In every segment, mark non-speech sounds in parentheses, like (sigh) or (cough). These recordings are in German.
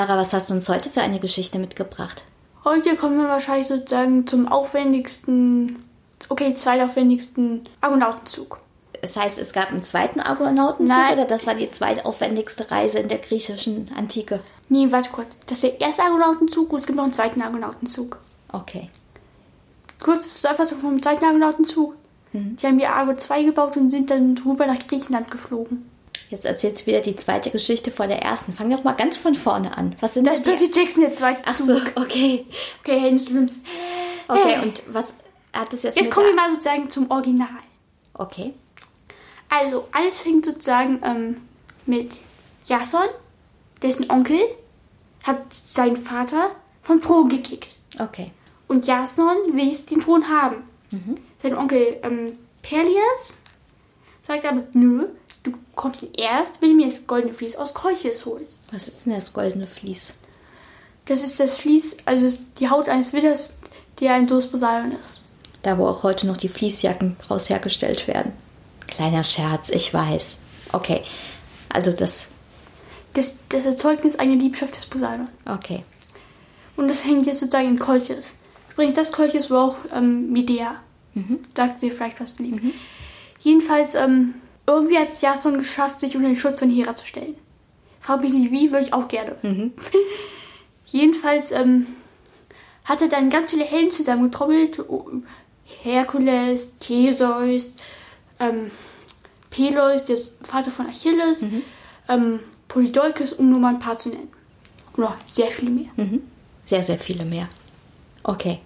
Clara, was hast du uns heute für eine Geschichte mitgebracht? Heute kommen wir wahrscheinlich sozusagen zum aufwendigsten, okay, zweitaufwendigsten Argonautenzug. Das heißt, es gab einen zweiten Argonautenzug Nein. oder das war die zweitaufwendigste Reise in der griechischen Antike? Nee, warte kurz. Das ist der erste Argonautenzug und es gibt noch einen zweiten Argonautenzug. Okay. Kurz zusammenfassung vom zweiten Argonautenzug. Die haben ihr Argo 2 gebaut und sind dann rüber nach Griechenland geflogen. Jetzt erzählst du wieder die zweite Geschichte vor der ersten. Fang doch mal ganz von vorne an. Was sind Das die... Percy Jackson, der zweite Ach so, okay. Okay, Helden Olymps. Okay, Hey. und was hat das jetzt Jetzt kommen wir mal sozusagen zum Original. Okay. Also, alles fängt sozusagen ähm, mit Jason, dessen Onkel hat seinen Vater vom Thron gekickt. Okay. Und Jason will den Thron haben. Sein Onkel ähm, Perlias sagt aber, nö, du kommst erst, wenn du mir das goldene Vlies aus Kolchis holst. Was ist denn das goldene Vlies? Das ist das Vlies, also die Haut eines Widders, der ein Dos Poseidon ist. Da, wo auch heute noch die Fließjacken draus hergestellt werden. Kleiner Scherz, ich weiß. Okay. Also das... Das, das Erzeugnis einer Liebschaft des Poseidon. Okay. Und das hängt jetzt sozusagen in Kolchis. Übrigens, das Kolchis war auch ähm, Medea. Sagt sie vielleicht was zu lieben. Jedenfalls, ähm, irgendwie hat es Jason geschafft, sich unter den Schutz von Hera zu stellen. Frag mich nicht wie, würde ich auch gerne. (laughs) Jedenfalls ähm, hat er dann ganz viele Helden zusammengetrommelt. Herkules, Theseus, ähm, Peleus, der Vater von Achilles, ähm, Polydeukes, um nur mal ein paar zu nennen. Und noch sehr viele mehr. Sehr, sehr viele mehr. Okay.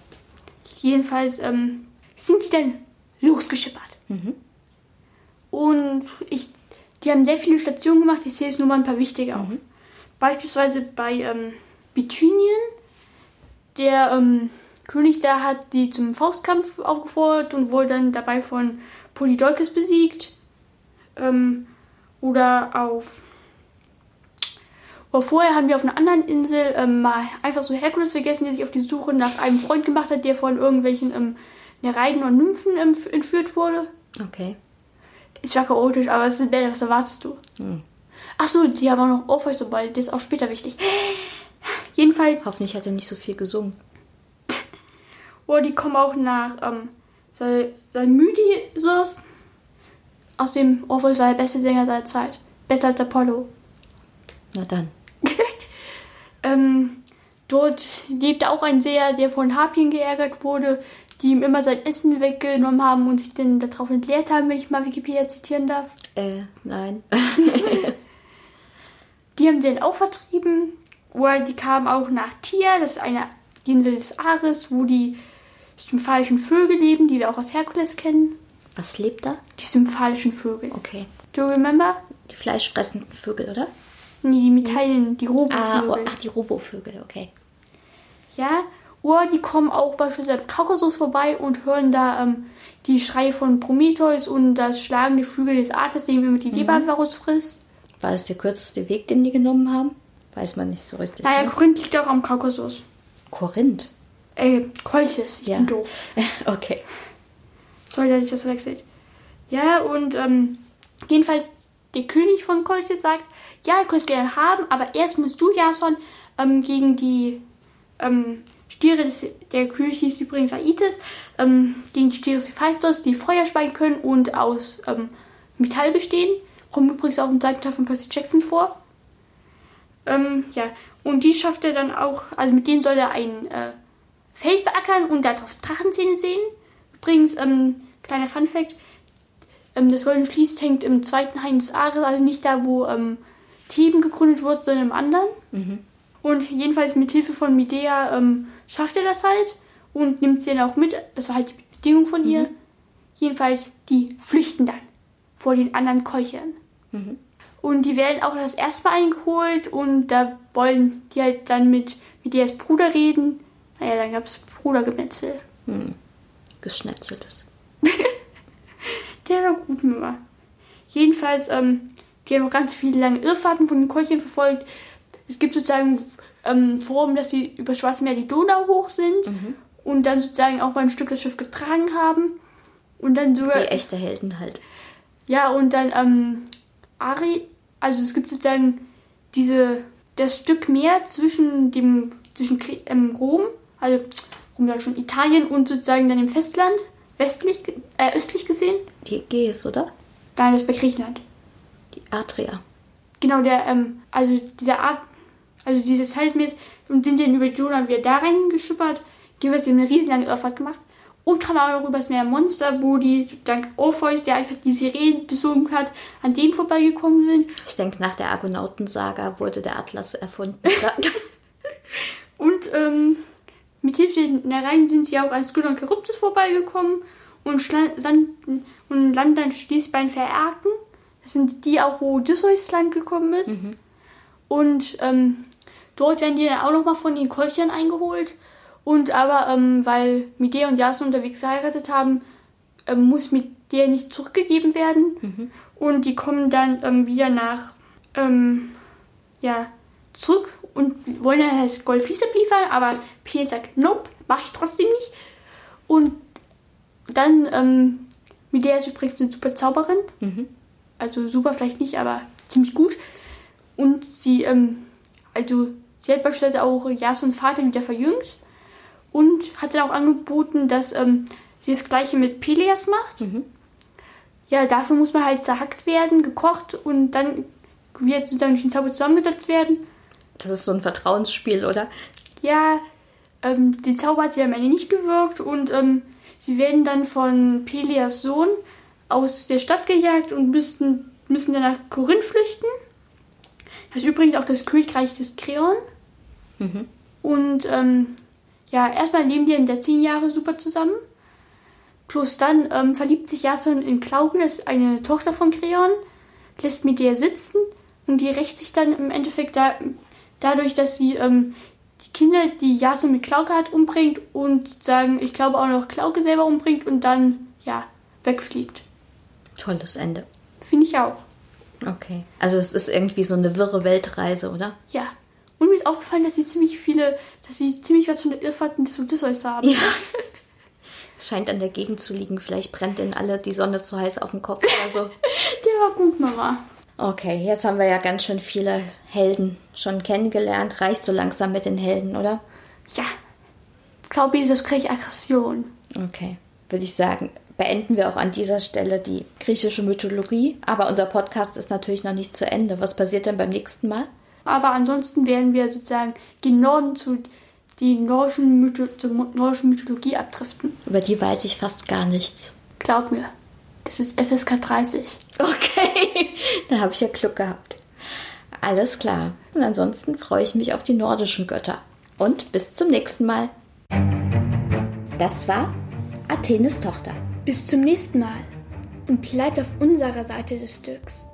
Jedenfalls ähm, sind die dann losgeschippert. Und ich, die haben sehr viele Stationen gemacht. Ich sehe jetzt nur mal ein paar wichtige auf. Beispielsweise bei ähm, Bithynien. Der ähm, König da hat die zum Faustkampf aufgefordert und wurde dann dabei von Polydeukes besiegt. Ähm, oder auf aber vorher haben wir auf einer anderen Insel ähm, mal einfach so Herkules vergessen, der sich auf die Suche nach einem Freund gemacht hat, der von irgendwelchen ähm, Nereiden und Nymphen ähm, entführt wurde. Okay. Ist zwar chaotisch, aber es ist besser, was erwartest du? Ach so, die haben auch noch Orpheus dabei, das ist auch später wichtig. Jedenfalls, Hoffentlich hat er nicht so viel gesungen. (laughs) oh, die kommen auch nach ähm, Sal- Salmydiosos. Aus dem Orpheus war der beste Sänger seiner Zeit. Besser als Apollo. Na dann. (laughs) Ähm, dort lebte auch ein Seher, der von Harpien geärgert wurde, die ihm immer sein Essen weggenommen haben und sich dann darauf entleert haben, wenn ich mal Wikipedia zitieren darf. Äh, nein. (laughs) Die haben den auch vertrieben. Oder die kamen auch nach Tia, das ist eine Insel des Ares, wo die symphalischen Vögel leben, die wir auch aus Herkules kennen. Was lebt da? Die symphalischen Vögel. Okay. Do you remember? Die fleischfressenden Vögel, oder? Nee, die Metallen, die Ah, Robovögel. oh, ach, die Robovögel, okay. Ja, oder die kommen auch beispielsweise im Kaukasus vorbei und hören da ähm, die Schreie von Prometheus und das schlagende Flügel des Ares, dem immer die Mhm. Leber rausfrisst. War das der kürzeste Weg, den die genommen haben? Weiß man nicht so richtig. Naja, ne? Korinth liegt auch am Kaukasus. Korinth. Äh, Kolchis, ich Ja. bin doof. (laughs) Okay. Sorry, dass ich das verwechselt. Ja, und ähm, jedenfalls der König von Kolchis sagt, ja, ihr könnt es gerne haben, aber erst musst du, Jason, ähm, gegen die ähm, Stiere des, der König hieß übrigens Aitis, ähm, gegen die Stiere des Hephaistos, die Feuer speien können und aus ähm, Metall bestehen. Kommt übrigens auch im zweiten Teil von Percy Jackson vor. Ähm, ja, und die schafft er dann auch, also mit denen soll er ein äh, Feld beackern und darauf Drachenzähne sehen. Übrigens, ähm, kleiner Funfact, ähm, das Goldene Vlies hängt im zweiten des Ares, also nicht da, wo ähm, Theben gegründet wird, sondern im anderen. Und jedenfalls mit Hilfe von Medea ähm, schafft er das halt und nimmt sie dann auch mit. Das war halt die Bedingung von ihr. Jedenfalls, die flüchten dann vor den anderen Keuchern. Und die werden auch das erste Mal eingeholt und da wollen die halt dann mit, mit ihr als Bruder reden. Naja, dann gab es Brudergemetzel. Geschnetzeltes. (laughs) Der war gut war. Jedenfalls, ähm, die haben noch ganz viele lange Irrfahrten von den Keulchen verfolgt. Es gibt sozusagen ähm, Forum, dass sie über Schwarze Meer die Donau hoch sind und dann sozusagen auch mal ein Stück das Schiff getragen haben. Und dann sogar. Wie echte Helden halt. Ja, und dann ähm, Ari, also es gibt sozusagen diese, das Stück Meer zwischen dem, zwischen ähm, Rom, also Rom sag schon, Italien und sozusagen dann dem Festland, westlich, äh, östlich gesehen. Die Ägäis, oder? Nein, das ist bei Griechenland. Die Adria. Genau, der, ähm, also dieser Art, also dieses Teilsmeers und sind dann über die Donau wieder da reingeschippert, jeweils eine riesenlange Irrfahrt gemacht und kam auch übers Meer Monster, wo die dank Orpheus, der einfach die Sirenen besogen hat, an denen vorbeigekommen sind. Ich denke, nach der Argonautensaga wurde der Atlas erfunden. (laughs) Und ähm, mit Hilfe der Nereien sind sie auch an Skylla und Charybdis vorbeigekommen und, sanden- und landen dann schließlich bei den Vererken. Das sind die auch, wo Odysseus Land gekommen ist. Und ähm, dort werden die dann auch nochmal von den Kolchern eingeholt. Und aber, ähm, weil Medea und Jason unterwegs geheiratet haben, ähm, muss Medea nicht zurückgegeben werden. Und die kommen dann ähm, wieder nach, ähm, ja, zurück und wollen dann das Goldflies abliefern, aber Pele sagt, nope, mache ich trotzdem nicht. Und dann, ähm, Medea ist übrigens eine super Zauberin. Also super vielleicht nicht, aber ziemlich gut. Und sie, ähm, also sie hat beispielsweise auch Jasons Vater wieder verjüngt und hat dann auch angeboten, dass ähm, sie das gleiche mit Peleas macht. Ja, dafür muss man halt zerhackt werden, gekocht und dann wird sozusagen durch den Zauber zusammengesetzt werden. Das ist so ein Vertrauensspiel, oder? Ja, ähm, den Zauber hat sie am Ende nicht gewirkt und ähm, sie werden dann von Peleas Sohn aus der Stadt gejagt und müssen, müssen dann nach Korinth flüchten. Das ist übrigens auch das Königreich des Kreon. Und ähm, ja, erstmal leben die in der zehn Jahre super zusammen. Plus dann ähm, verliebt sich Jason in Klauke, das ist eine Tochter von Kreon, lässt mit der sitzen und die rächt sich dann im Endeffekt da, dadurch, dass sie ähm, die Kinder, die Jason mit Klauke hat, umbringt und sozusagen, ich glaube auch noch Klauke selber umbringt und dann, ja, wegfliegt. Tolles Ende. Finde ich auch. Okay. Also es ist irgendwie so eine wirre Weltreise, oder? Ja. Und mir ist aufgefallen, dass sie ziemlich viele, dass sie ziemlich was von der Irrfahrten des Odysseus haben. Ja. (laughs) Es scheint an der Gegend zu liegen. Vielleicht brennt ihnen alle die Sonne zu heiß auf dem Kopf oder so. (laughs) Der war gut, Mama. Okay, jetzt haben wir ja ganz schön viele Helden schon kennengelernt. Reicht so langsam mit den Helden, oder? Ja. Glaube ich, das kriege ich Aggression. Okay, würde ich sagen, beenden wir auch an dieser Stelle die griechische Mythologie. Aber unser Podcast ist natürlich noch nicht zu Ende. Was passiert denn beim nächsten Mal? Aber ansonsten werden wir sozusagen gen Norden zu die nordischen Mytho zur nordischen Mythologie abdriften. Über die weiß ich fast gar nichts. Glaub mir. Das ist FSK 30. Okay, (laughs) da habe ich ja Glück gehabt. Alles klar. Und ansonsten freue ich mich auf die nordischen Götter. Und bis zum nächsten Mal. Das war Athenes Tochter. Bis zum nächsten Mal. Und bleibt auf unserer Seite des Stücks.